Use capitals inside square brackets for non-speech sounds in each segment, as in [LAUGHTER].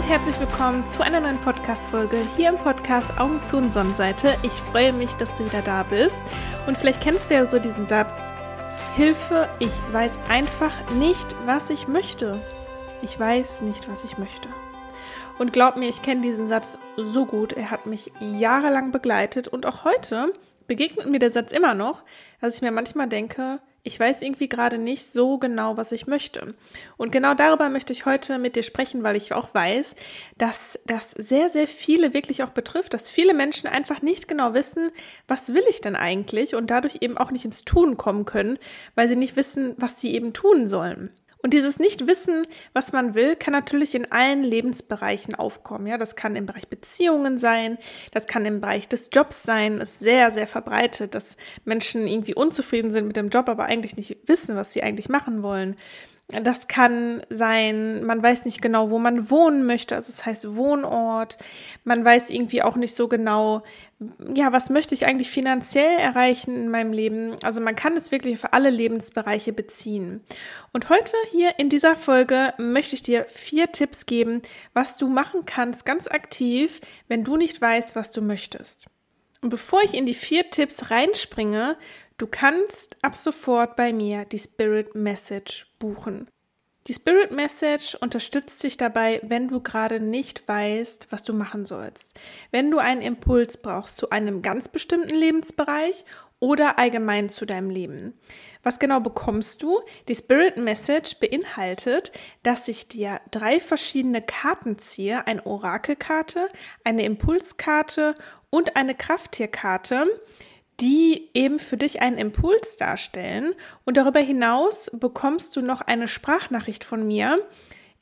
und herzlich willkommen zu einer neuen Podcast-Folge hier im Podcast Augen zu und Sonnenseite. Ich freue mich, dass du wieder da bist. Und vielleicht kennst du ja so diesen Satz: Hilfe, ich weiß einfach nicht, was ich möchte. Ich weiß nicht, was ich möchte. Und glaub mir, ich kenne diesen Satz so gut. Er hat mich jahrelang begleitet und auch heute begegnet mir der Satz immer noch, dass ich mir manchmal denke, ich weiß irgendwie gerade nicht so genau, was ich möchte. Und genau darüber möchte ich heute mit dir sprechen, weil ich auch weiß, dass das sehr, sehr viele wirklich auch betrifft, dass viele Menschen einfach nicht genau wissen, was will ich denn eigentlich und dadurch eben auch nicht ins Tun kommen können, weil sie nicht wissen, was sie eben tun sollen. Und dieses Nichtwissen, was man will, kann natürlich in allen Lebensbereichen aufkommen. Ja, das kann im Bereich Beziehungen sein, das kann im Bereich des Jobs sein. Es ist sehr, sehr verbreitet, dass Menschen irgendwie unzufrieden sind mit dem Job, aber eigentlich nicht wissen, was sie eigentlich machen wollen. Das kann sein, man weiß nicht genau, wo man wohnen möchte, also das heißt Wohnort. Man weiß irgendwie auch nicht so genau, ja, was möchte ich eigentlich finanziell erreichen in meinem Leben. Also man kann es wirklich für alle Lebensbereiche beziehen. Und heute hier in dieser Folge möchte ich dir vier Tipps geben, was du machen kannst ganz aktiv, wenn du nicht weißt, was du möchtest. Und bevor ich in die vier Tipps reinspringe, Du kannst ab sofort bei mir die Spirit Message buchen. Die Spirit Message unterstützt dich dabei, wenn du gerade nicht weißt, was du machen sollst. Wenn du einen Impuls brauchst zu einem ganz bestimmten Lebensbereich oder allgemein zu deinem Leben. Was genau bekommst du? Die Spirit Message beinhaltet, dass ich dir drei verschiedene Karten ziehe, eine Orakelkarte, eine Impulskarte und eine Krafttierkarte die eben für dich einen Impuls darstellen. Und darüber hinaus bekommst du noch eine Sprachnachricht von mir,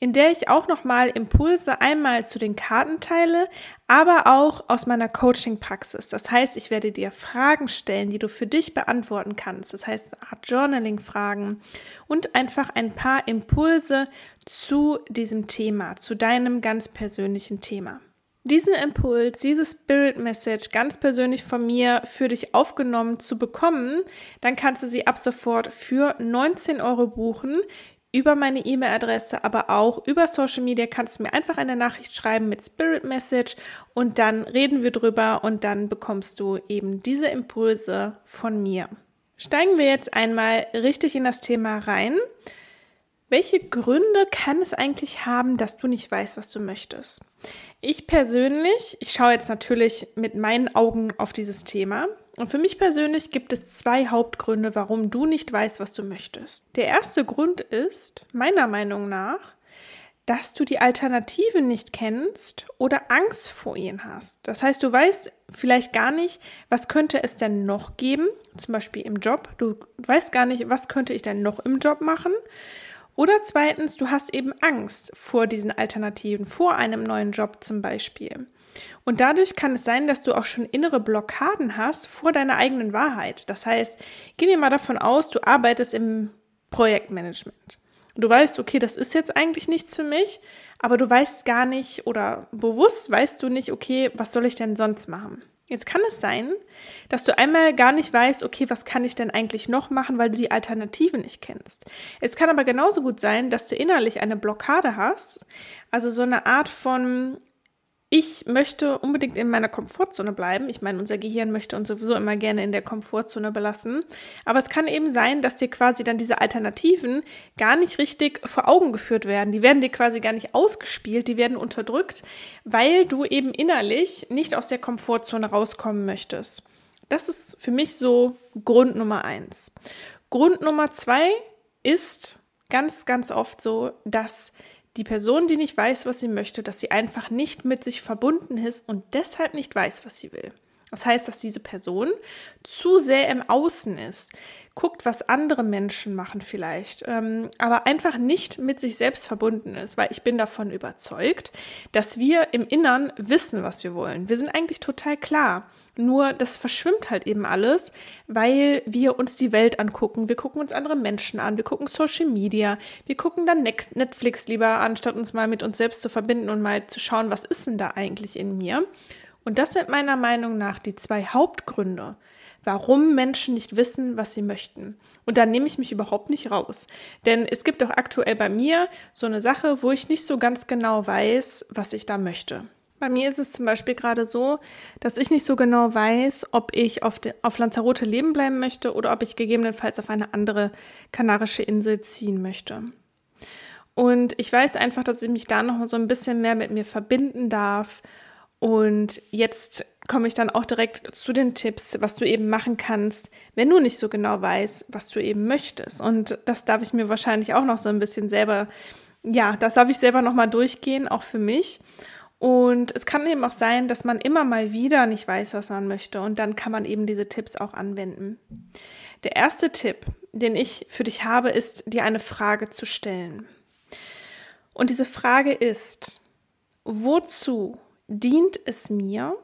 in der ich auch nochmal Impulse einmal zu den Karten teile, aber auch aus meiner Coaching-Praxis. Das heißt, ich werde dir Fragen stellen, die du für dich beantworten kannst. Das heißt, eine Art Journaling-Fragen und einfach ein paar Impulse zu diesem Thema, zu deinem ganz persönlichen Thema diesen Impuls, diese Spirit Message ganz persönlich von mir für dich aufgenommen zu bekommen, dann kannst du sie ab sofort für 19 Euro buchen über meine E-Mail-Adresse, aber auch über Social Media kannst du mir einfach eine Nachricht schreiben mit Spirit Message und dann reden wir drüber und dann bekommst du eben diese Impulse von mir. Steigen wir jetzt einmal richtig in das Thema rein. Welche Gründe kann es eigentlich haben, dass du nicht weißt, was du möchtest? Ich persönlich, ich schaue jetzt natürlich mit meinen Augen auf dieses Thema. Und für mich persönlich gibt es zwei Hauptgründe, warum du nicht weißt, was du möchtest. Der erste Grund ist, meiner Meinung nach, dass du die Alternative nicht kennst oder Angst vor ihnen hast. Das heißt, du weißt vielleicht gar nicht, was könnte es denn noch geben, zum Beispiel im Job. Du weißt gar nicht, was könnte ich denn noch im Job machen. Oder zweitens, du hast eben Angst vor diesen Alternativen, vor einem neuen Job zum Beispiel. Und dadurch kann es sein, dass du auch schon innere Blockaden hast vor deiner eigenen Wahrheit. Das heißt, gehen wir mal davon aus, du arbeitest im Projektmanagement. Du weißt, okay, das ist jetzt eigentlich nichts für mich, aber du weißt gar nicht oder bewusst weißt du nicht, okay, was soll ich denn sonst machen? Jetzt kann es sein, dass du einmal gar nicht weißt, okay, was kann ich denn eigentlich noch machen, weil du die Alternative nicht kennst. Es kann aber genauso gut sein, dass du innerlich eine Blockade hast, also so eine Art von ich möchte unbedingt in meiner Komfortzone bleiben. Ich meine, unser Gehirn möchte uns sowieso immer gerne in der Komfortzone belassen. Aber es kann eben sein, dass dir quasi dann diese Alternativen gar nicht richtig vor Augen geführt werden. Die werden dir quasi gar nicht ausgespielt, die werden unterdrückt, weil du eben innerlich nicht aus der Komfortzone rauskommen möchtest. Das ist für mich so Grund Nummer eins. Grund Nummer zwei ist ganz, ganz oft so, dass die Person, die nicht weiß, was sie möchte, dass sie einfach nicht mit sich verbunden ist und deshalb nicht weiß, was sie will. Das heißt, dass diese Person zu sehr im Außen ist, guckt, was andere Menschen machen vielleicht, ähm, aber einfach nicht mit sich selbst verbunden ist, weil ich bin davon überzeugt, dass wir im Innern wissen, was wir wollen. Wir sind eigentlich total klar. Nur das verschwimmt halt eben alles, weil wir uns die Welt angucken. Wir gucken uns andere Menschen an, wir gucken Social Media, wir gucken dann Netflix lieber, anstatt uns mal mit uns selbst zu verbinden und mal zu schauen, was ist denn da eigentlich in mir. Und das sind meiner Meinung nach die zwei Hauptgründe, warum Menschen nicht wissen, was sie möchten. Und da nehme ich mich überhaupt nicht raus. Denn es gibt auch aktuell bei mir so eine Sache, wo ich nicht so ganz genau weiß, was ich da möchte. Bei mir ist es zum Beispiel gerade so, dass ich nicht so genau weiß, ob ich auf, de, auf Lanzarote leben bleiben möchte oder ob ich gegebenenfalls auf eine andere kanarische Insel ziehen möchte. Und ich weiß einfach, dass ich mich da noch so ein bisschen mehr mit mir verbinden darf und jetzt komme ich dann auch direkt zu den Tipps, was du eben machen kannst, wenn du nicht so genau weißt, was du eben möchtest. Und das darf ich mir wahrscheinlich auch noch so ein bisschen selber, ja, das darf ich selber nochmal durchgehen, auch für mich. Und es kann eben auch sein, dass man immer mal wieder nicht weiß, was man möchte. Und dann kann man eben diese Tipps auch anwenden. Der erste Tipp, den ich für dich habe, ist, dir eine Frage zu stellen. Und diese Frage ist, wozu dient es mir,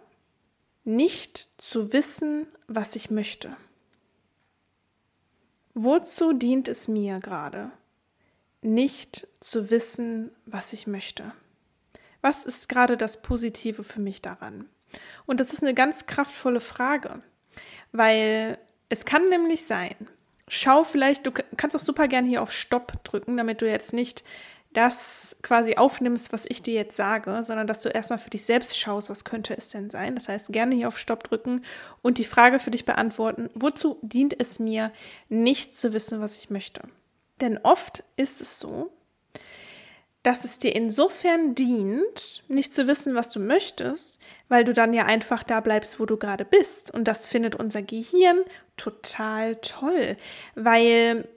nicht zu wissen, was ich möchte? Wozu dient es mir gerade, nicht zu wissen, was ich möchte? Was ist gerade das Positive für mich daran? Und das ist eine ganz kraftvolle Frage, weil es kann nämlich sein, schau vielleicht, du kannst auch super gerne hier auf Stopp drücken, damit du jetzt nicht das quasi aufnimmst, was ich dir jetzt sage, sondern dass du erstmal für dich selbst schaust, was könnte es denn sein. Das heißt, gerne hier auf Stopp drücken und die Frage für dich beantworten, wozu dient es mir, nicht zu wissen, was ich möchte? Denn oft ist es so, dass es dir insofern dient, nicht zu wissen, was du möchtest, weil du dann ja einfach da bleibst, wo du gerade bist. Und das findet unser Gehirn total toll, weil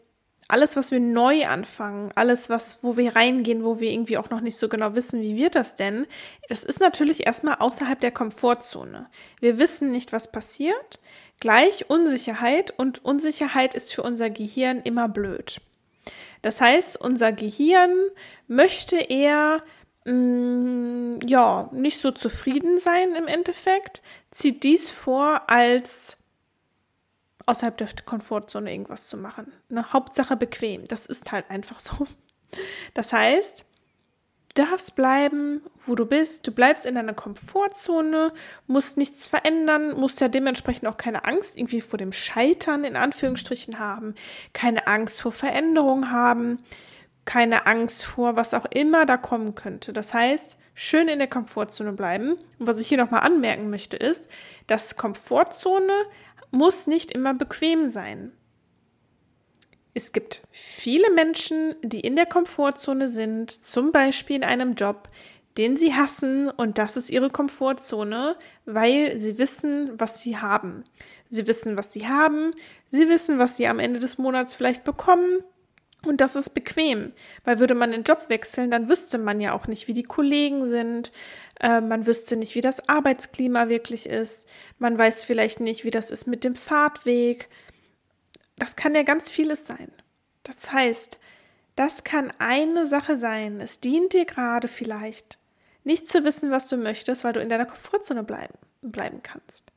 alles, was wir neu anfangen, alles, was, wo wir reingehen, wo wir irgendwie auch noch nicht so genau wissen, wie wird das denn, das ist natürlich erstmal außerhalb der Komfortzone. Wir wissen nicht, was passiert. Gleich Unsicherheit und Unsicherheit ist für unser Gehirn immer blöd. Das heißt, unser Gehirn möchte eher mh, mm, ja, nicht so zufrieden sein im Endeffekt, zieht dies vor als außerhalb der Komfortzone irgendwas zu machen. Eine Hauptsache bequem. Das ist halt einfach so. Das heißt, du darfst bleiben, wo du bist. Du bleibst in deiner Komfortzone, musst nichts verändern, musst ja dementsprechend auch keine Angst irgendwie vor dem Scheitern in Anführungsstrichen haben, keine Angst vor Veränderung haben, keine Angst vor was auch immer da kommen könnte. Das heißt, schön in der Komfortzone bleiben. Und was ich hier nochmal anmerken möchte, ist, dass Komfortzone muss nicht immer bequem sein. Es gibt viele Menschen, die in der Komfortzone sind, zum Beispiel in einem Job, den sie hassen und das ist ihre Komfortzone, weil sie wissen, was sie haben. Sie wissen, was sie haben, sie wissen, was sie am Ende des Monats vielleicht bekommen und das ist bequem, weil würde man den Job wechseln, dann wüsste man ja auch nicht, wie die Kollegen sind, äh, man wüsste nicht, wie das Arbeitsklima wirklich ist, man weiß vielleicht nicht, wie das ist mit dem Fahrtweg. Das kann ja ganz vieles sein. Das heißt, das kann eine Sache sein. Es dient dir gerade vielleicht, nicht zu wissen, was du möchtest, weil du in deiner Komfortzone bleiben, bleiben kannst.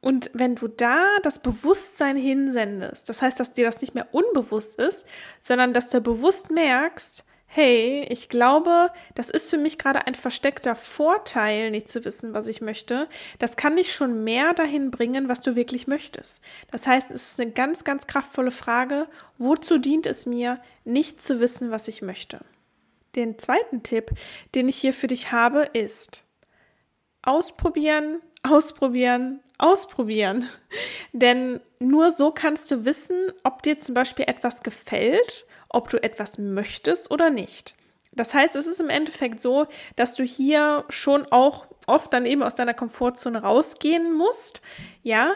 Und wenn du da das Bewusstsein hinsendest, das heißt, dass dir das nicht mehr unbewusst ist, sondern dass du bewusst merkst, hey, ich glaube, das ist für mich gerade ein versteckter Vorteil, nicht zu wissen, was ich möchte. Das kann dich schon mehr dahin bringen, was du wirklich möchtest. Das heißt, es ist eine ganz, ganz kraftvolle Frage, wozu dient es mir, nicht zu wissen, was ich möchte? Den zweiten Tipp, den ich hier für dich habe, ist ausprobieren, ausprobieren, ausprobieren. Denn nur so kannst du wissen, ob dir zum Beispiel etwas gefällt ob du etwas möchtest oder nicht. Das heißt, es ist im Endeffekt so, dass du hier schon auch oft dann eben aus deiner Komfortzone rausgehen musst. Ja,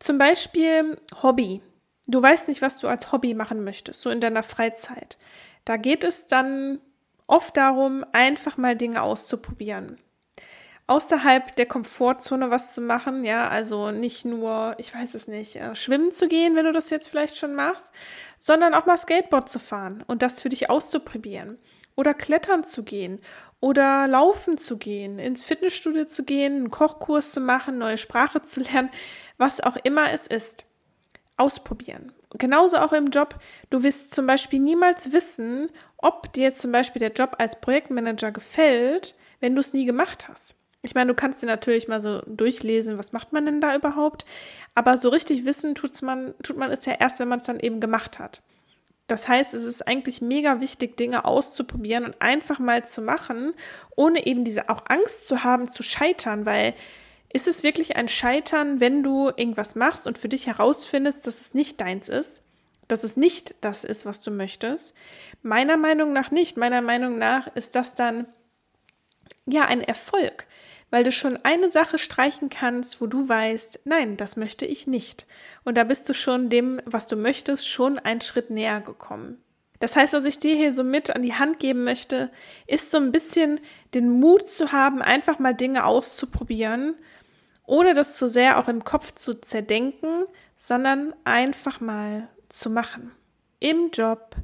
zum Beispiel Hobby. Du weißt nicht, was du als Hobby machen möchtest, so in deiner Freizeit. Da geht es dann oft darum, einfach mal Dinge auszuprobieren außerhalb der Komfortzone was zu machen, ja, also nicht nur, ich weiß es nicht, äh, schwimmen zu gehen, wenn du das jetzt vielleicht schon machst, sondern auch mal Skateboard zu fahren und das für dich auszuprobieren oder klettern zu gehen oder laufen zu gehen, ins Fitnessstudio zu gehen, einen Kochkurs zu machen, neue Sprache zu lernen, was auch immer es ist. Ausprobieren. Genauso auch im Job. Du wirst zum Beispiel niemals wissen, ob dir zum Beispiel der Job als Projektmanager gefällt, wenn du es nie gemacht hast. Ich meine, du kannst dir natürlich mal so durchlesen, was macht man denn da überhaupt? Aber so richtig wissen tut's man, tut man es ja erst, wenn man es dann eben gemacht hat. Das heißt, es ist eigentlich mega wichtig, Dinge auszuprobieren und einfach mal zu machen, ohne eben diese auch Angst zu haben, zu scheitern, weil ist es wirklich ein Scheitern, wenn du irgendwas machst und für dich herausfindest, dass es nicht deins ist, dass es nicht das ist, was du möchtest? Meiner Meinung nach nicht. Meiner Meinung nach ist das dann ja ein Erfolg, weil du schon eine Sache streichen kannst, wo du weißt, nein, das möchte ich nicht. Und da bist du schon dem, was du möchtest, schon einen Schritt näher gekommen. Das heißt, was ich dir hier so mit an die Hand geben möchte, ist so ein bisschen den Mut zu haben, einfach mal Dinge auszuprobieren, ohne das zu sehr auch im Kopf zu zerdenken, sondern einfach mal zu machen. Im Job,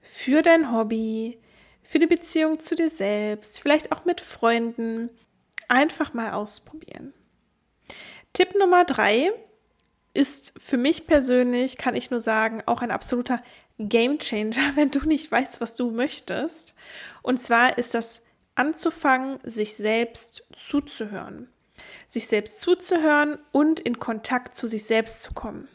für dein Hobby, für die Beziehung zu dir selbst, vielleicht auch mit Freunden. Einfach mal ausprobieren. Tipp Nummer drei ist für mich persönlich, kann ich nur sagen, auch ein absoluter Game Changer, [LAUGHS] wenn du nicht weißt, was du möchtest. Und zwar ist das anzufangen, sich selbst zuzuhören. Sich selbst zuzuhören und in Kontakt zu sich selbst zu kommen.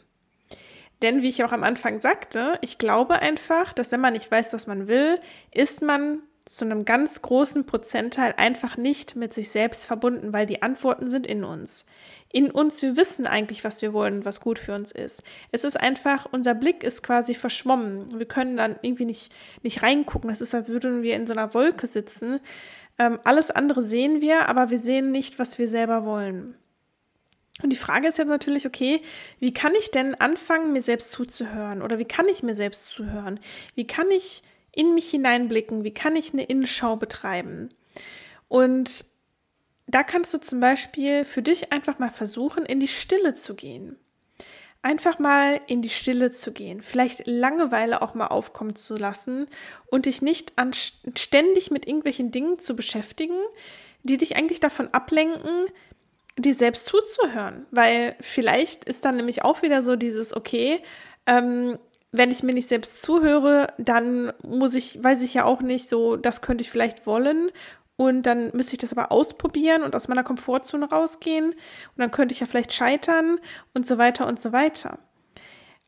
Denn wie ich auch am Anfang sagte, ich glaube einfach, dass wenn man nicht weiß, was man will, ist man zu einem ganz großen Prozentteil einfach nicht mit sich selbst verbunden, weil die Antworten sind in uns. In uns, wir wissen eigentlich, was wir wollen, was gut für uns ist. Es ist einfach, unser Blick ist quasi verschwommen. Wir können dann irgendwie nicht, nicht reingucken. Es ist, als würden wir in so einer Wolke sitzen. Ähm, alles andere sehen wir, aber wir sehen nicht, was wir selber wollen. Und die Frage ist jetzt natürlich, okay, wie kann ich denn anfangen, mir selbst zuzuhören? Oder wie kann ich mir selbst zuhören? Wie kann ich in mich hineinblicken? Wie kann ich eine Innenschau betreiben? Und da kannst du zum Beispiel für dich einfach mal versuchen, in die Stille zu gehen. Einfach mal in die Stille zu gehen, vielleicht Langeweile auch mal aufkommen zu lassen und dich nicht ständig mit irgendwelchen Dingen zu beschäftigen, die dich eigentlich davon ablenken, dir selbst zuzuhören, weil vielleicht ist dann nämlich auch wieder so dieses, okay, ähm, wenn ich mir nicht selbst zuhöre, dann muss ich, weiß ich ja auch nicht so, das könnte ich vielleicht wollen. Und dann müsste ich das aber ausprobieren und aus meiner Komfortzone rausgehen. Und dann könnte ich ja vielleicht scheitern und so weiter und so weiter.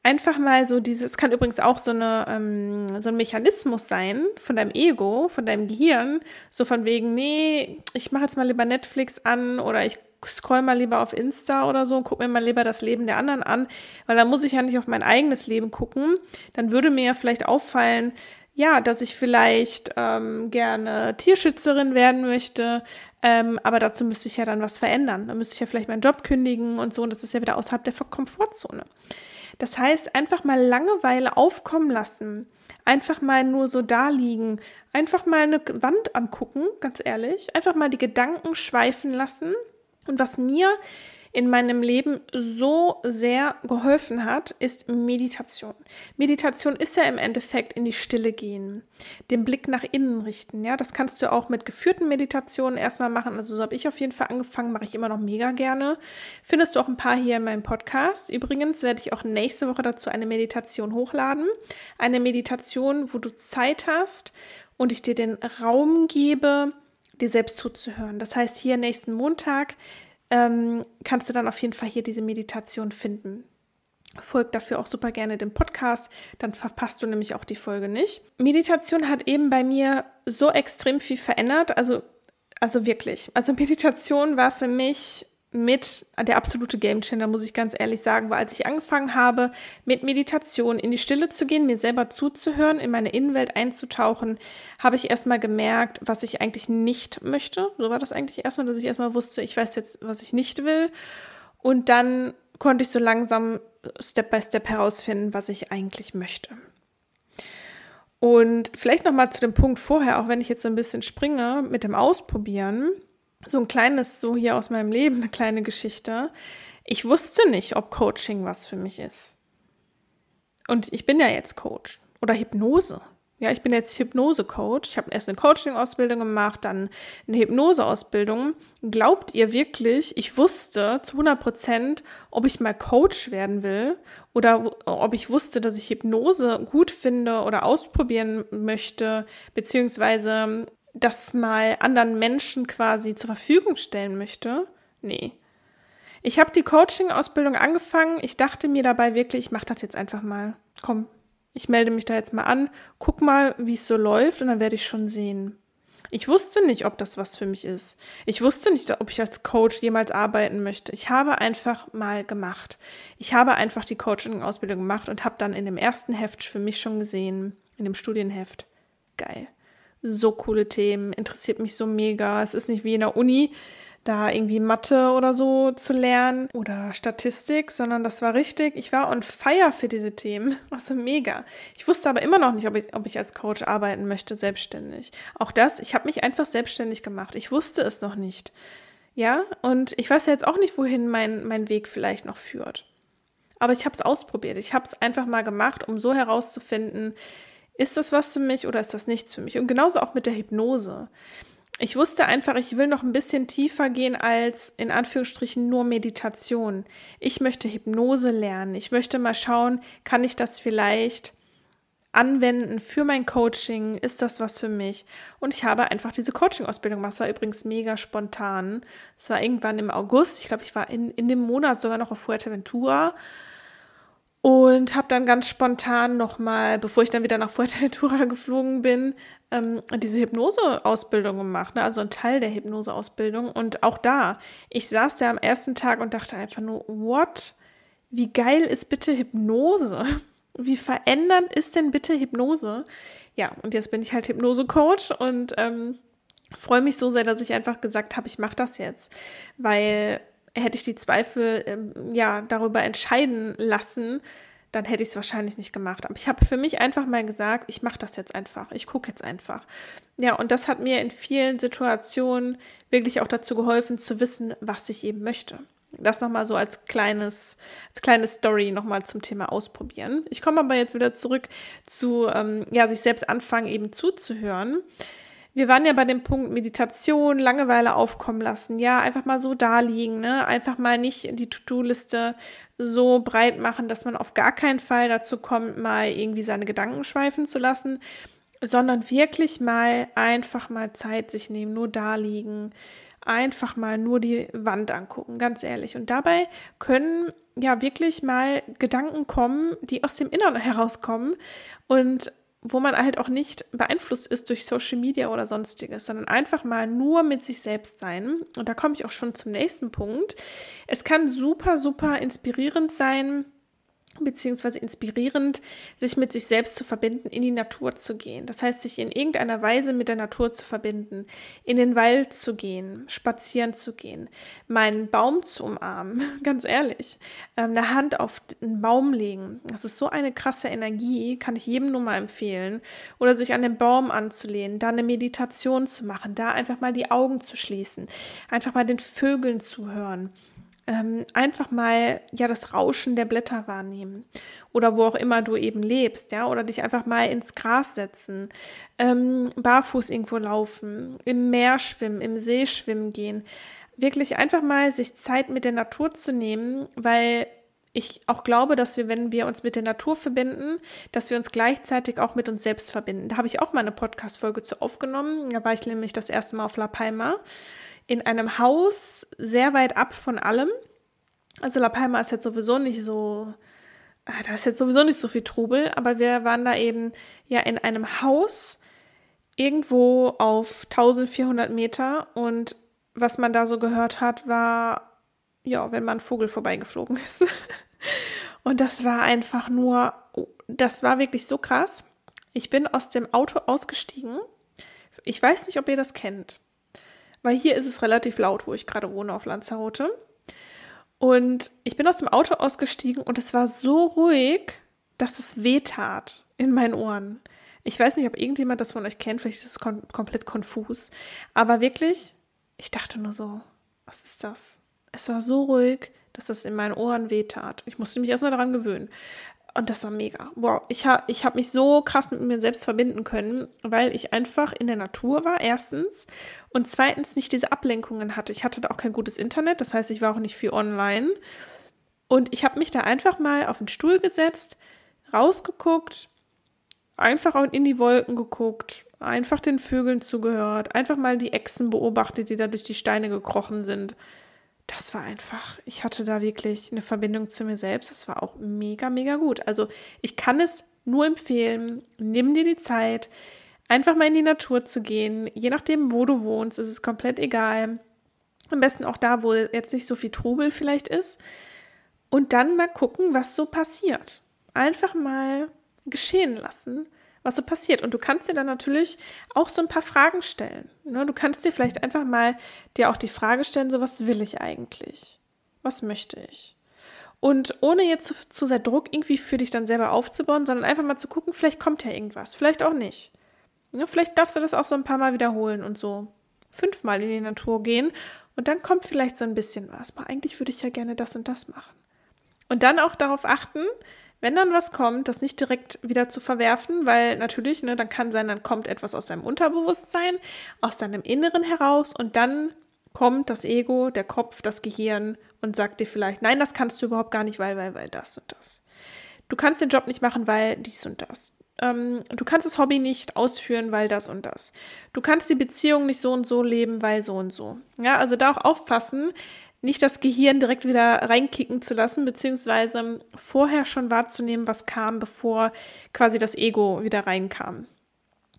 Einfach mal so dieses, kann übrigens auch so, eine, ähm, so ein Mechanismus sein von deinem Ego, von deinem Gehirn, so von wegen, nee, ich mache jetzt mal lieber Netflix an oder ich scroll mal lieber auf Insta oder so und guck mir mal lieber das Leben der anderen an, weil da muss ich ja nicht auf mein eigenes Leben gucken. Dann würde mir ja vielleicht auffallen, ja, dass ich vielleicht ähm, gerne Tierschützerin werden möchte, ähm, aber dazu müsste ich ja dann was verändern. Dann müsste ich ja vielleicht meinen Job kündigen und so und das ist ja wieder außerhalb der Komfortzone. Das heißt, einfach mal Langeweile aufkommen lassen, einfach mal nur so da liegen, einfach mal eine Wand angucken, ganz ehrlich, einfach mal die Gedanken schweifen lassen und was mir in meinem Leben so sehr geholfen hat, ist Meditation. Meditation ist ja im Endeffekt in die Stille gehen, den Blick nach innen richten. Ja, das kannst du auch mit geführten Meditationen erstmal machen. Also so habe ich auf jeden Fall angefangen, mache ich immer noch mega gerne. Findest du auch ein paar hier in meinem Podcast. Übrigens werde ich auch nächste Woche dazu eine Meditation hochladen. Eine Meditation, wo du Zeit hast und ich dir den Raum gebe, dir selbst zuzuhören. Das heißt, hier nächsten Montag ähm, kannst du dann auf jeden Fall hier diese Meditation finden. Folgt dafür auch super gerne dem Podcast, dann verpasst du nämlich auch die Folge nicht. Meditation hat eben bei mir so extrem viel verändert, also, also wirklich. Also Meditation war für mich mit der absolute Gamechanger, muss ich ganz ehrlich sagen, weil als ich angefangen habe, mit Meditation in die Stille zu gehen, mir selber zuzuhören, in meine Innenwelt einzutauchen, habe ich erstmal gemerkt, was ich eigentlich nicht möchte. So war das eigentlich erstmal, dass ich erstmal wusste, ich weiß jetzt, was ich nicht will. Und dann konnte ich so langsam Step by Step herausfinden, was ich eigentlich möchte. Und vielleicht noch mal zu dem Punkt vorher, auch wenn ich jetzt so ein bisschen springe mit dem Ausprobieren so ein kleines, so hier aus meinem Leben, eine kleine Geschichte. Ich wusste nicht, ob Coaching was für mich ist. Und ich bin ja jetzt Coach oder Hypnose. Ja, ich bin jetzt Hypnose-Coach. Ich habe erst eine Coaching-Ausbildung gemacht, dann eine Hypnose-Ausbildung. Glaubt ihr wirklich, ich wusste zu 100 Prozent, ob ich mal Coach werden will oder ob ich wusste, dass ich Hypnose gut finde oder ausprobieren möchte, beziehungsweise das mal anderen Menschen quasi zur Verfügung stellen möchte. Nee. Ich habe die Coaching-Ausbildung angefangen. Ich dachte mir dabei wirklich, ich mache das jetzt einfach mal. Komm, ich melde mich da jetzt mal an, guck mal, wie es so läuft und dann werde ich schon sehen. Ich wusste nicht, ob das was für mich ist. Ich wusste nicht, ob ich als Coach jemals arbeiten möchte. Ich habe einfach mal gemacht. Ich habe einfach die Coaching-Ausbildung gemacht und habe dann in dem ersten Heft für mich schon gesehen, in dem Studienheft, geil. So coole Themen, interessiert mich so mega. Es ist nicht wie in der Uni, da irgendwie Mathe oder so zu lernen oder Statistik, sondern das war richtig, ich war on fire für diese Themen. [LAUGHS] War so mega. Ich wusste aber immer noch nicht, ob ich, ob ich als Coach arbeiten möchte, selbstständig. Auch das, ich habe mich einfach selbstständig gemacht. Ich wusste es noch nicht. Ja, und ich weiß jetzt auch nicht, wohin mein, mein Weg vielleicht noch führt. Aber ich habe es ausprobiert. Ich habe es einfach mal gemacht, um so herauszufinden, ist das was für mich oder ist das nichts für mich? Und genauso auch mit der Hypnose ich wusste einfach, ich will noch ein bisschen tiefer gehen als in Anführungsstrichen nur Meditation. Ich möchte Hypnose lernen. Ich möchte mal schauen, kann ich das vielleicht anwenden für mein Coaching? Ist das was für mich? Und ich habe einfach diese Coaching-Ausbildung gemacht. Es war übrigens mega spontan. Es war irgendwann im August. Ich glaube, ich war in, in dem Monat sogar noch auf Fuerteventura und habe dann ganz spontan nochmal, bevor ich dann wieder nach [LAUGHS] Fuerteventura geflogen bin, ähm, diese Hypnose-Ausbildung gemacht, ne? also ein Teil der Hypnose-Ausbildung. Und auch da, ich saß da am ersten Tag und dachte einfach nur, what? Wie geil ist bitte Hypnose? [LAUGHS] Wie verändernd ist denn bitte Hypnose? Ja, und jetzt bin ich halt Hypnose-Coach und ähm, freue mich so sehr, dass ich einfach gesagt habe, ich mache das jetzt, weil hätte ich die Zweifel ähm, ja darüber entscheiden lassen, dann hätte ich es wahrscheinlich nicht gemacht. Aber ich habe für mich einfach mal gesagt, ich mache das jetzt einfach. Ich gucke jetzt einfach. Ja, und das hat mir in vielen Situationen wirklich auch dazu geholfen, zu wissen, was ich eben möchte. Das nochmal so als kleines, als kleine Story nochmal zum Thema Ausprobieren. Ich komme aber jetzt wieder zurück zu, ähm, ja, sich selbst anfangen, eben zuzuhören wir waren ja bei dem Punkt Meditation, Langeweile aufkommen lassen. Ja, einfach mal so da liegen, ne? Einfach mal nicht die To-Do-Liste so breit machen, dass man auf gar keinen Fall dazu kommt, mal irgendwie seine Gedanken schweifen zu lassen, sondern wirklich mal einfach mal Zeit sich nehmen, nur da liegen, einfach mal nur die Wand angucken, ganz ehrlich. Und dabei können ja wirklich mal Gedanken kommen, die aus dem Inneren herauskommen und wo man halt auch nicht beeinflusst ist durch Social Media oder sonstiges, sondern einfach mal nur mit sich selbst sein. Und da komme ich auch schon zum nächsten Punkt. Es kann super, super inspirierend sein, beziehungsweise inspirierend, sich mit sich selbst zu verbinden, in die Natur zu gehen. Das heißt, sich in irgendeiner Weise mit der Natur zu verbinden, in den Wald zu gehen, spazieren zu gehen, meinen Baum zu umarmen, [LAUGHS] ganz ehrlich, ähm, eine Hand auf einen Baum legen. Das ist so eine krasse Energie, kann ich jedem nur mal empfehlen. Oder sich an den Baum anzulehnen, da eine Meditation zu machen, da einfach mal die Augen zu schließen, einfach mal den Vögeln zuhören ähm, einfach mal ja das Rauschen der Blätter wahrnehmen oder wo auch immer du eben lebst, ja, oder dich einfach mal ins Gras setzen, ähm, barfuß irgendwo laufen, im Meer schwimmen, im See schwimmen gehen, wirklich einfach mal sich Zeit mit der Natur zu nehmen, weil ich auch glaube, dass wir, wenn wir uns mit der Natur verbinden, dass wir uns gleichzeitig auch mit uns selbst verbinden. Da habe ich auch mal eine Podcast-Folge zu aufgenommen. Da war ich nämlich das erste Mal auf La Palma in einem Haus sehr weit ab von allem. Also La Palma ist jetzt sowieso nicht so, ah, da ist jetzt sowieso nicht so viel Trubel, aber wir waren da eben ja in einem Haus irgendwo auf 1400 Meter und was man da so gehört hat, war, ja, wenn man Vogel vorbeigeflogen ist. [LAUGHS] und das war einfach nur, das war wirklich so krass. Ich bin aus dem Auto ausgestiegen. Ich weiß nicht, ob ihr das kennt weil hier ist es relativ laut, wo ich gerade wohne auf Lanzarote. Und ich bin aus dem Auto ausgestiegen und es war so ruhig, dass es weh tat in meinen Ohren. Ich weiß nicht, ob irgendjemand das von euch kennt, vielleicht ist es kom komplett konfus. Aber wirklich, ich dachte nur so, was ist das? Es war so ruhig, dass es in meinen Ohren weh tat. Ich musste mich erstmal daran gewöhnen. Und das war mega. Wow, ich habe ich hab mich so krass mit mir selbst verbinden können, weil ich einfach in der Natur war, erstens. Und zweitens nicht diese Ablenkungen hatte. Ich hatte da auch kein gutes Internet, das heißt, ich war auch nicht viel online. Und ich habe mich da einfach mal auf den Stuhl gesetzt, rausgeguckt, einfach in die Wolken geguckt, einfach den Vögeln zugehört, einfach mal die Echsen beobachtet, die da durch die Steine gekrochen sind. Das war einfach, ich hatte da wirklich eine Verbindung zu mir selbst. Das war auch mega, mega gut. Also ich kann es nur empfehlen, nimm dir die Zeit, einfach mal in die Natur zu gehen. Je nachdem, wo du wohnst, ist es komplett egal. Am besten auch da, wo jetzt nicht so viel Trubel vielleicht ist. Und dann mal gucken, was so passiert. Einfach mal geschehen lassen was so passiert. Und du kannst dir dann natürlich auch so ein paar Fragen stellen. Ne? Du kannst dir vielleicht einfach mal dir auch die Frage stellen, so was will ich eigentlich? Was möchte ich? Und ohne jetzt zu, zu sehr Druck irgendwie für dich dann selber aufzubauen, sondern einfach mal zu gucken, vielleicht kommt ja irgendwas, vielleicht auch nicht. Ne? Vielleicht darfst du das auch so ein paar Mal wiederholen und so fünfmal in die Natur gehen und dann kommt vielleicht so ein bisschen was. Aber eigentlich würde ich ja gerne das und das machen. Und dann auch darauf achten, wenn dann was kommt, das nicht direkt wieder zu verwerfen, weil natürlich, ne, dann kann sein, dann kommt etwas aus deinem Unterbewusstsein, aus deinem Inneren heraus und dann kommt das Ego, der Kopf, das Gehirn und sagt dir vielleicht, nein, das kannst du überhaupt gar nicht, weil, weil, weil das und das. Du kannst den Job nicht machen, weil dies und das. Ähm, du kannst das Hobby nicht ausführen, weil das und das. Du kannst die Beziehung nicht so und so leben, weil so und so. Ja, also da auch aufpassen, nicht das Gehirn direkt wieder reinkicken zu lassen, beziehungsweise vorher schon wahrzunehmen, was kam, bevor quasi das Ego wieder reinkam.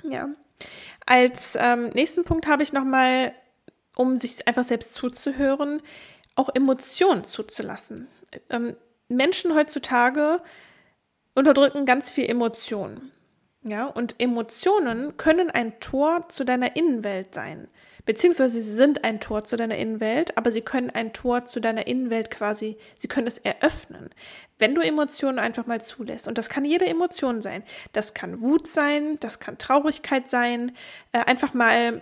Ja. Als ähm, nächsten Punkt habe ich nochmal, um sich einfach selbst zuzuhören, auch Emotionen zuzulassen. Ähm, Menschen heutzutage unterdrücken ganz viel Emotionen. Ja, und Emotionen können ein Tor zu deiner Innenwelt sein beziehungsweise sie sind ein Tor zu deiner Innenwelt, aber sie können ein Tor zu deiner Innenwelt quasi, sie können es eröffnen, wenn du Emotionen einfach mal zulässt. Und das kann jede Emotion sein. Das kann Wut sein, das kann Traurigkeit sein, äh, einfach mal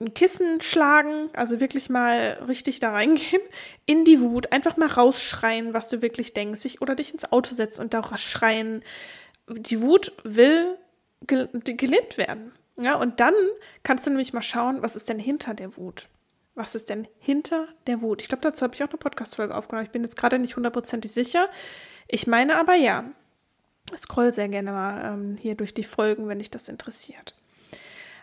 ein Kissen schlagen, also wirklich mal richtig da reingehen, in die Wut, einfach mal rausschreien, was du wirklich denkst, sich oder dich ins Auto setzen und daraus schreien. Die Wut will gelebt werden. Ja, und dann kannst du nämlich mal schauen, was ist denn hinter der Wut? Was ist denn hinter der Wut? Ich glaube, dazu habe ich auch eine Podcast-Folge aufgenommen. Ich bin jetzt gerade nicht hundertprozentig sicher. Ich meine aber ja. Scroll sehr gerne mal ähm, hier durch die Folgen, wenn dich das interessiert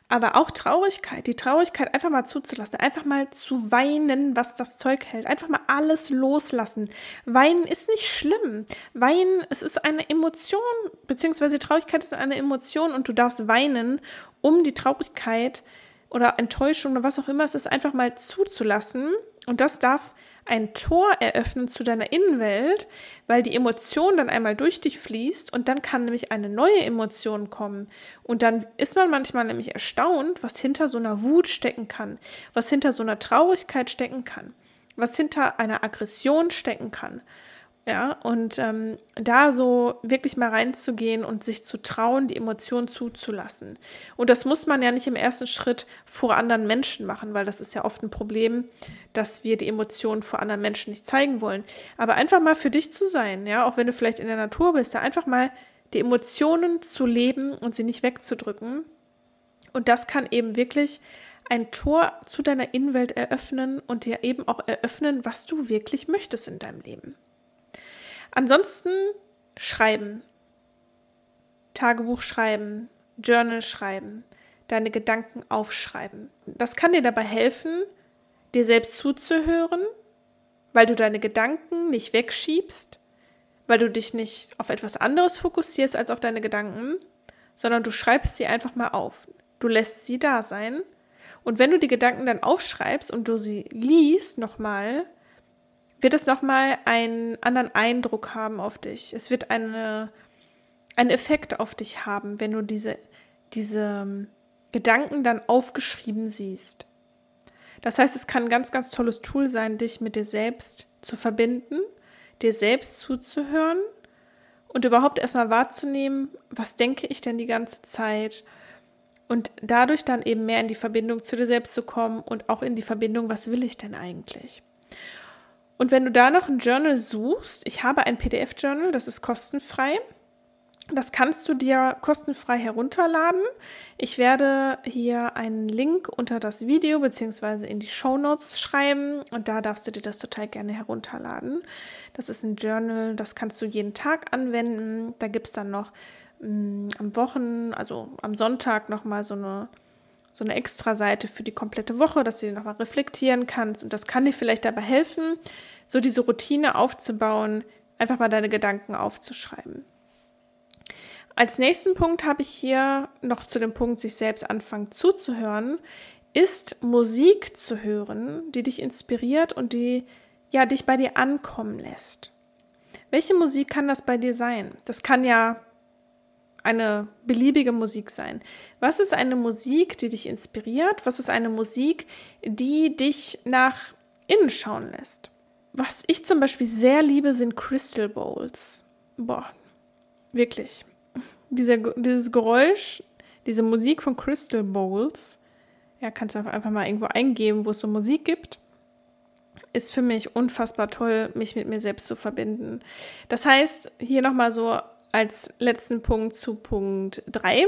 aber auch Traurigkeit, die Traurigkeit einfach mal zuzulassen, einfach mal zu weinen, was das Zeug hält, einfach mal alles loslassen. Weinen ist nicht schlimm. Weinen, es ist eine Emotion, beziehungsweise Traurigkeit ist eine Emotion und du darfst weinen, um die Traurigkeit oder Enttäuschung oder was auch immer es ist, einfach mal zuzulassen. Und das darf ein Tor eröffnen zu deiner Innenwelt, weil die Emotion dann einmal durch dich fließt und dann kann nämlich eine neue Emotion kommen. Und dann ist man manchmal nämlich erstaunt, was hinter so einer Wut stecken kann, was hinter so einer Traurigkeit stecken kann, was hinter einer Aggression stecken kann. Ja, und ähm, da so wirklich mal reinzugehen und sich zu trauen, die Emotionen zuzulassen. Und das muss man ja nicht im ersten Schritt vor anderen Menschen machen, weil das ist ja oft ein Problem, dass wir die Emotionen vor anderen Menschen nicht zeigen wollen. Aber einfach mal für dich zu sein, ja, auch wenn du vielleicht in der Natur bist, da einfach mal die Emotionen zu leben und sie nicht wegzudrücken. Und das kann eben wirklich ein Tor zu deiner Innenwelt eröffnen und dir eben auch eröffnen, was du wirklich möchtest in deinem Leben. Ansonsten schreiben. Tagebuch schreiben, Journal schreiben, deine Gedanken aufschreiben. Das kann dir dabei helfen, dir selbst zuzuhören, weil du deine Gedanken nicht wegschiebst, weil du dich nicht auf etwas anderes fokussierst als auf deine Gedanken, sondern du schreibst sie einfach mal auf. Du lässt sie da sein. Und wenn du die Gedanken dann aufschreibst und du sie liest nochmal, wird es nochmal einen anderen Eindruck haben auf dich. Es wird eine, einen Effekt auf dich haben, wenn du diese, diese ähm, Gedanken dann aufgeschrieben siehst. Das heißt, es kann ein ganz, ganz tolles Tool sein, dich mit dir selbst zu verbinden, dir selbst zuzuhören und überhaupt erstmal wahrzunehmen, was denke ich denn die ganze Zeit und dadurch dann eben mehr in die Verbindung zu dir selbst zu kommen und auch in die Verbindung, was will ich denn eigentlich? Und wenn du da noch ein Journal suchst, ich habe ein PDF-Journal, das ist kostenfrei. Das kannst du dir kostenfrei herunterladen. Ich werde hier einen Link unter das Video bzw. in die Show Notes schreiben und da darfst du dir das total gerne herunterladen. Das ist ein Journal, das kannst du jeden Tag anwenden. Da gibt es dann noch mh, mm, am Wochen, also am Sonntag nochmal so eine, so eine extra Seite für die komplette Woche, dass du die nochmal reflektieren kannst. Und das kann dir vielleicht dabei helfen, so diese Routine aufzubauen, einfach mal deine Gedanken aufzuschreiben. Als nächsten Punkt habe ich hier noch zu dem Punkt, sich selbst anfangen zuzuhören, ist Musik zu hören, die dich inspiriert und die ja dich bei dir ankommen lässt. Welche Musik kann das bei dir sein? Das kann ja eine beliebige Musik sein. Was ist eine Musik, die dich inspiriert? Was ist eine Musik, die dich nach innen schauen lässt? Was ich zum Beispiel sehr liebe, sind Crystal Bowls. Boah, wirklich. Dieser, dieses Geräusch, diese Musik von Crystal Bowls, ja, kannst du einfach mal irgendwo eingeben, wo es so Musik gibt ist für mich unfassbar toll, mich mit mir selbst zu verbinden. Das heißt, hier nochmal so als letzten Punkt zu Punkt 3,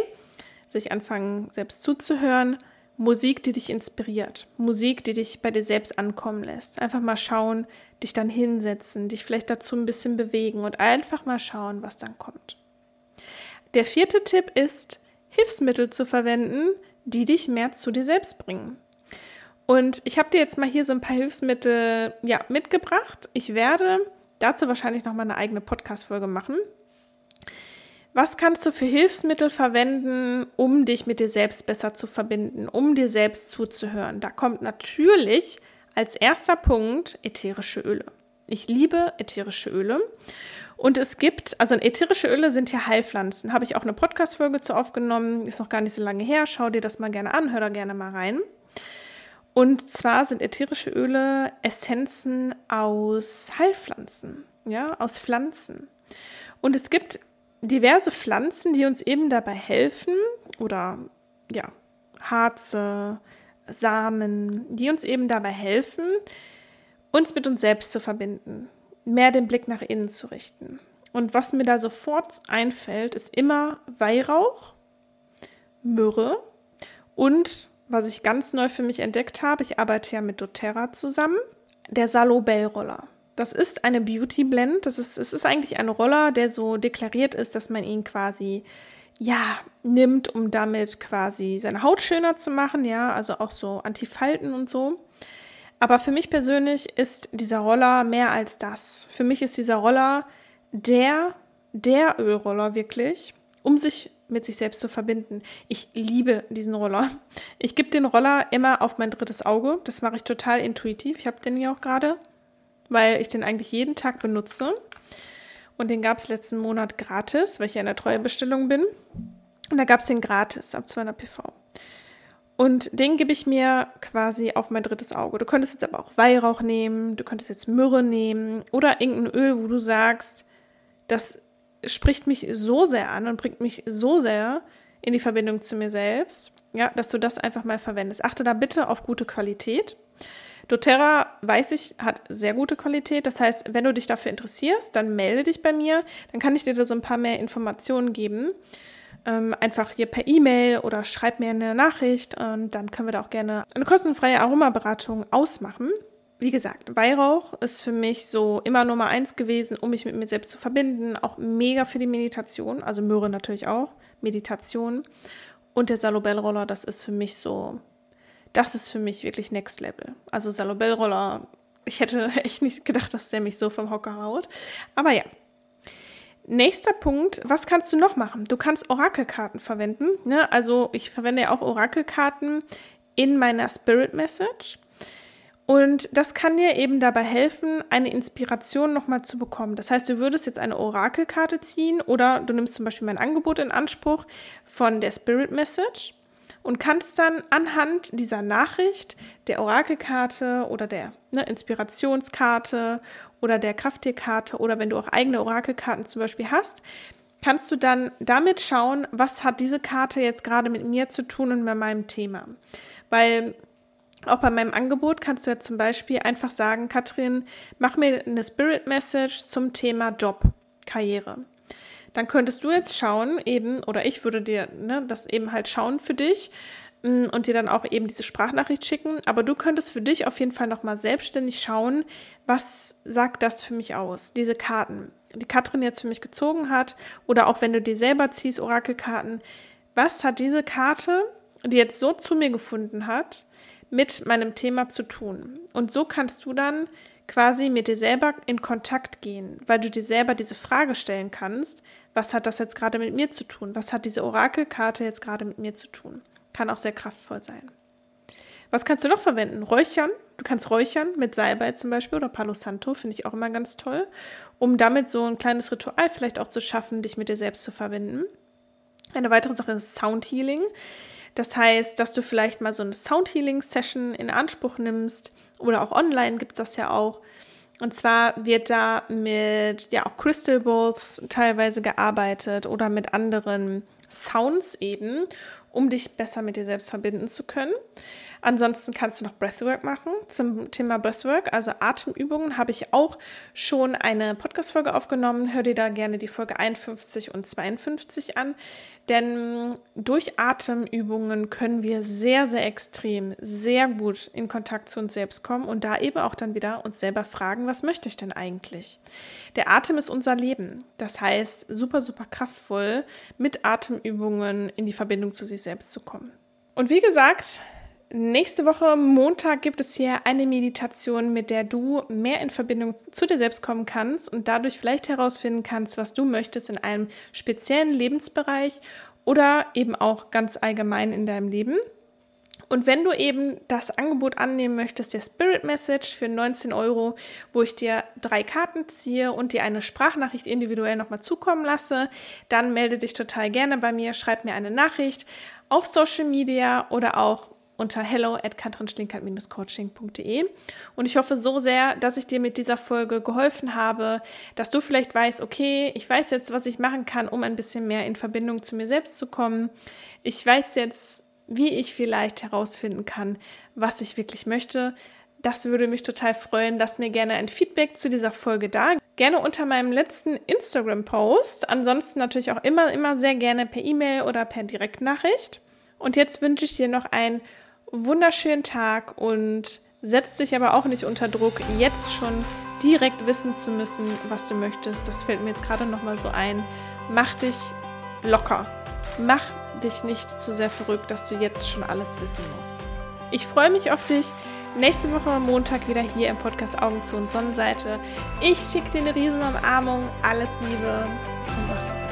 sich anfangen, selbst zuzuhören. Musik, die dich inspiriert. Musik, die dich bei dir selbst ankommen lässt. Einfach mal schauen, dich dann hinsetzen, dich vielleicht dazu ein bisschen bewegen und einfach mal schauen, was dann kommt. Der vierte Tipp ist, Hilfsmittel zu verwenden, die dich mehr zu dir selbst bringen. Und ich habe dir jetzt mal hier so ein paar Hilfsmittel ja, mitgebracht. Ich werde dazu wahrscheinlich noch mal eine eigene Podcast-Folge machen. Was kannst du für Hilfsmittel verwenden, um dich mit dir selbst besser zu verbinden, um dir selbst zuzuhören? Da kommt natürlich als erster Punkt ätherische Öle. Ich liebe ätherische Öle. Und es gibt, also ätherische Öle sind ja Heilpflanzen. Habe ich auch eine Podcast-Folge zu aufgenommen, ist noch gar nicht so lange her. Schau dir das mal gerne an, hör da gerne mal rein. Und zwar sind ätherische Öle Essenzen aus Heilpflanzen, ja, aus Pflanzen. Und es gibt diverse Pflanzen, die uns eben dabei helfen, oder ja, Harze, Samen, die uns eben dabei helfen, uns mit uns selbst zu verbinden, mehr den Blick nach innen zu richten. Und was mir da sofort einfällt, ist immer Weihrauch, Myrrhe und was ich ganz neu für mich entdeckt habe, ich arbeite ja mit doTERRA zusammen, der Salobel Roller. Das ist eine Beauty Blend. Das ist, es ist eigentlich ein Roller, der so deklariert ist, dass man ihn quasi ja, nimmt, um damit quasi seine Haut schöner zu machen, ja, also auch so Antifalten und so. Aber für mich persönlich ist dieser Roller mehr als das. Für mich ist dieser Roller der, der Ölroller wirklich, um sich mit sich selbst zu verbinden. Ich liebe diesen Roller. Ich gebe den Roller immer auf mein drittes Auge. Das mache ich total intuitiv. Ich habe den hier auch gerade, weil ich den eigentlich jeden Tag benutze. Und den gab es letzten Monat gratis, weil ich ja in der Treuebestellung bin. Und da gab es den gratis ab 200 PV. Und den gebe ich mir quasi auf mein drittes Auge. Du könntest jetzt aber auch Weihrauch nehmen, du könntest jetzt Myrrhe nehmen oder irgendein Öl, wo du sagst, das spricht mich so sehr an und bringt mich so sehr in die Verbindung zu mir selbst, ja, dass du das einfach mal verwendest. Achte da bitte auf gute Qualität. doTERRA, weiß ich, hat sehr gute Qualität. Das heißt, wenn du dich dafür interessierst, dann melde dich bei mir. Dann kann ich dir da so ein paar mehr Informationen geben. Ähm, einfach hier per E-Mail oder schreib mir eine Nachricht und dann können wir da auch gerne eine kostenfreie Aromaberatung ausmachen wie gesagt, Weihrauch ist für mich so immer Nummer eins gewesen, um mich mit mir selbst zu verbinden. Auch mega für die Meditation, also Möhre natürlich auch, Meditation. Und der Salobel-Roller, das ist für mich so, das ist für mich wirklich Next Level. Also Salobel-Roller, ich hätte [LAUGHS] echt nicht gedacht, dass der mich so vom Hocker haut. Aber ja. Nächster Punkt, was kannst du noch machen? Du kannst Orakelkarten verwenden. Ne? Also ich verwende ja auch Orakelkarten in meiner Spirit Message. Und das kann dir eben dabei helfen, eine Inspiration nochmal zu bekommen. Das heißt, du würdest jetzt eine Orakelkarte ziehen oder du nimmst zum Beispiel mein Angebot in Anspruch von der Spirit Message und kannst dann anhand dieser Nachricht der Orakelkarte oder der ne, Inspirationskarte oder der Krafttierkarte oder wenn du auch eigene Orakelkarten zum Beispiel hast, kannst du dann damit schauen, was hat diese Karte jetzt gerade mit mir zu tun und mit meinem Thema. Weil auch bei meinem Angebot kannst du ja zum Beispiel einfach sagen, Katrin, mach mir eine Spirit Message zum Thema Job, Karriere. Dann könntest du jetzt schauen, eben, oder ich würde dir ne, das eben halt schauen für dich mm, und dir dann auch eben diese Sprachnachricht schicken. Aber du könntest für dich auf jeden Fall nochmal selbstständig schauen, was sagt das für mich aus, diese Karten. die Katrin jetzt für mich gezogen hat, oder auch wenn du dir selber ziehst, Orakelkarten, was hat diese Karte, die jetzt so zu mir gefunden hat, mit meinem Thema zu tun? Und so kannst du dann quasi mit dir selber in Kontakt gehen, weil du dir selber diese Frage stellen kannst, was hat das jetzt gerade mit mir zu tun? Was hat diese Orakelkarte jetzt gerade mit mir zu tun? Kann auch sehr kraftvoll sein. Was kannst du noch verwenden? Räuchern. Du kannst räuchern mit Salbei zum Beispiel oder Palo Santo, finde ich auch immer ganz toll, um damit so ein kleines Ritual vielleicht auch zu schaffen, dich mit dir selbst zu verbinden. Eine weitere Sache ist Sound Healing. Das heißt, dass du vielleicht mal so eine Sound Healing Session in Anspruch nimmst oder auch online gibt es das ja auch. Und zwar wird da mit ja auch Crystal Balls teilweise gearbeitet oder mit anderen Sounds eben, um dich besser mit dir selbst verbinden zu können. Ansonsten kannst du noch Breathwork machen. Zum Thema Breathwork, also Atemübungen, habe ich auch schon eine Podcast-Folge aufgenommen. Hör dir da gerne die Folge 51 und 52 an. Denn durch Atemübungen können wir sehr, sehr extrem, sehr gut in Kontakt zu uns selbst kommen und da eben auch dann wieder uns selber fragen, was möchte ich denn eigentlich? Der Atem ist unser Leben. Das heißt, super, super kraftvoll, mit Atemübungen in die Verbindung zu sich selbst zu kommen. Und wie gesagt, Nächste Woche Montag gibt es hier eine Meditation, mit der du mehr in Verbindung zu dir selbst kommen kannst und dadurch vielleicht herausfinden kannst, was du möchtest in einem speziellen Lebensbereich oder eben auch ganz allgemein in deinem Leben. Und wenn du eben das Angebot annehmen möchtest, der Spirit Message für 19 Euro, wo ich dir drei Karten ziehe und dir eine Sprachnachricht individuell nochmal zukommen lasse, dann melde dich total gerne bei mir, schreib mir eine Nachricht auf Social Media oder auch unter hello at coachingde Und ich hoffe so sehr, dass ich dir mit dieser Folge geholfen habe, dass du vielleicht weißt, okay, ich weiß jetzt, was ich machen kann, um ein bisschen mehr in Verbindung zu mir selbst zu kommen. Ich weiß jetzt, wie ich vielleicht herausfinden kann, was ich wirklich möchte. Das würde mich total freuen. Lass mir gerne ein Feedback zu dieser Folge da. Gerne unter meinem letzten Instagram-Post. Ansonsten natürlich auch immer, immer sehr gerne per E-Mail oder per Direktnachricht. Und jetzt wünsche ich dir noch ein wunderschönen Tag und setz dich aber auch nicht unter Druck, jetzt schon direkt wissen zu müssen, was du möchtest. Das fällt mir jetzt gerade nochmal so ein. Mach dich locker. Mach dich nicht zu sehr verrückt, dass du jetzt schon alles wissen musst. Ich freue mich auf dich. Nächste Woche am Montag wieder hier im Podcast Augen zu und Sonnenseite. Ich schicke dir eine riesen Umarmung. Alles Liebe und